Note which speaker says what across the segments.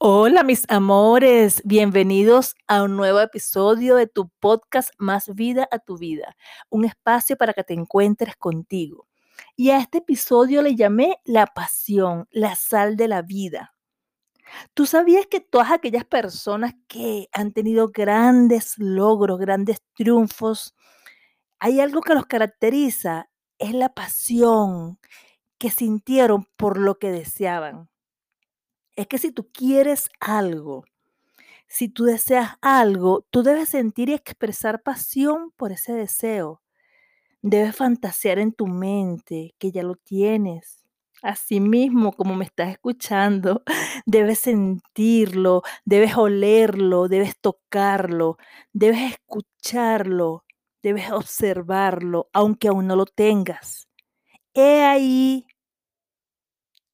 Speaker 1: Hola mis amores, bienvenidos a un nuevo episodio de tu podcast Más vida a tu vida, un espacio para que te encuentres contigo. Y a este episodio le llamé La pasión, la sal de la vida. ¿Tú sabías que todas aquellas personas que han tenido grandes logros, grandes triunfos, hay algo que los caracteriza? Es la pasión que sintieron por lo que deseaban es que si tú quieres algo, si tú deseas algo, tú debes sentir y expresar pasión por ese deseo. Debes fantasear en tu mente que ya lo tienes. Así mismo, como me estás escuchando, debes sentirlo, debes olerlo, debes tocarlo, debes escucharlo, debes observarlo, aunque aún no lo tengas. He ahí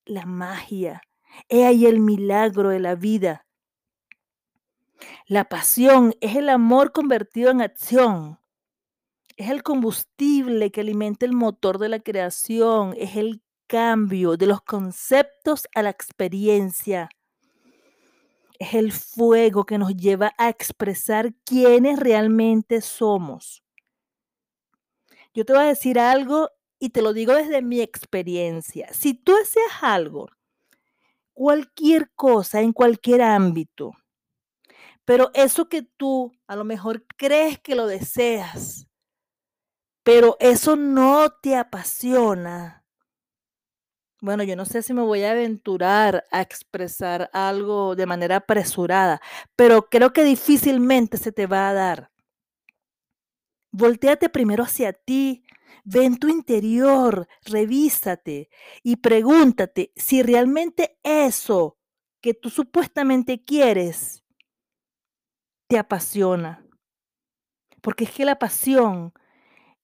Speaker 1: la magia He ahí el milagro de la vida. La pasión es el amor convertido en acción. Es el combustible que alimenta el motor de la creación. Es el cambio de los conceptos a la experiencia. Es el fuego que nos lleva a expresar quiénes realmente somos. Yo te voy a decir algo y te lo digo desde mi experiencia. Si tú deseas algo cualquier cosa, en cualquier ámbito. Pero eso que tú a lo mejor crees que lo deseas, pero eso no te apasiona. Bueno, yo no sé si me voy a aventurar a expresar algo de manera apresurada, pero creo que difícilmente se te va a dar. Voltéate primero hacia ti, Ve en tu interior, revísate y pregúntate si realmente eso que tú supuestamente quieres te apasiona. Porque es que la pasión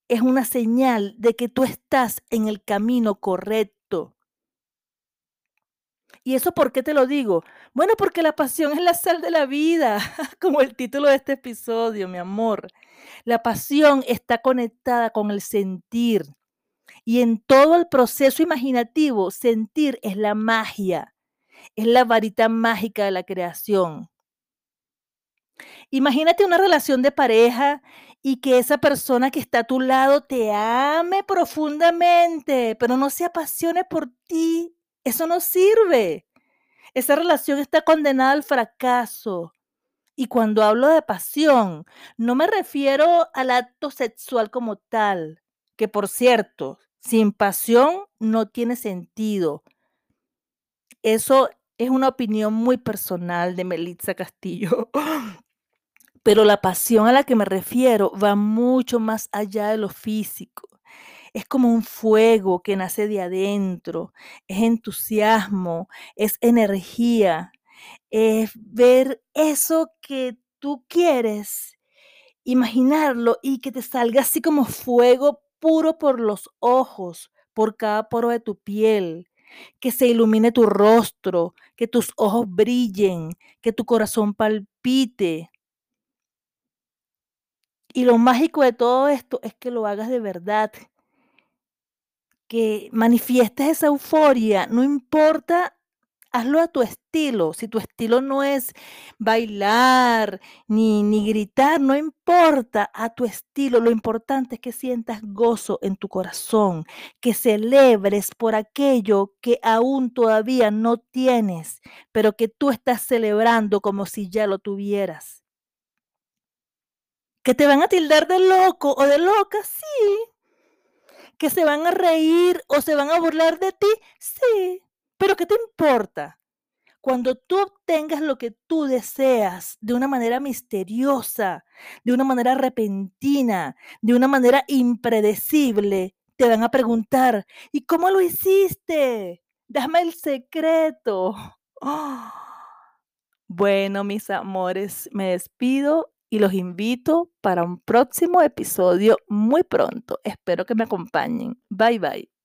Speaker 1: es una señal de que tú estás en el camino correcto. ¿Y eso por qué te lo digo? Bueno, porque la pasión es la sal de la vida, como el título de este episodio, mi amor. La pasión está conectada con el sentir. Y en todo el proceso imaginativo, sentir es la magia, es la varita mágica de la creación. Imagínate una relación de pareja y que esa persona que está a tu lado te ame profundamente, pero no se apasione por ti eso no sirve. Esa relación está condenada al fracaso. Y cuando hablo de pasión, no me refiero al acto sexual como tal, que por cierto, sin pasión no tiene sentido. Eso es una opinión muy personal de Melitza Castillo. Pero la pasión a la que me refiero va mucho más allá de lo físico es como un fuego que nace de adentro, es entusiasmo, es energía, es ver eso que tú quieres, imaginarlo y que te salga así como fuego puro por los ojos, por cada poro de tu piel, que se ilumine tu rostro, que tus ojos brillen, que tu corazón palpite. Y lo mágico de todo esto es que lo hagas de verdad, que manifiestes esa euforia, no importa, hazlo a tu estilo. Si tu estilo no es bailar ni, ni gritar, no importa, a tu estilo. Lo importante es que sientas gozo en tu corazón, que celebres por aquello que aún todavía no tienes, pero que tú estás celebrando como si ya lo tuvieras. Que te van a tildar de loco o de loca, sí, que se van a reír o se van a burlar de ti, sí, pero ¿qué te importa? Cuando tú obtengas lo que tú deseas de una manera misteriosa, de una manera repentina, de una manera impredecible, te van a preguntar, ¿y cómo lo hiciste? Dame el secreto. Bueno, mis amores, me despido y los invito para un próximo episodio muy pronto. Espero que me acompañen. Bye bye.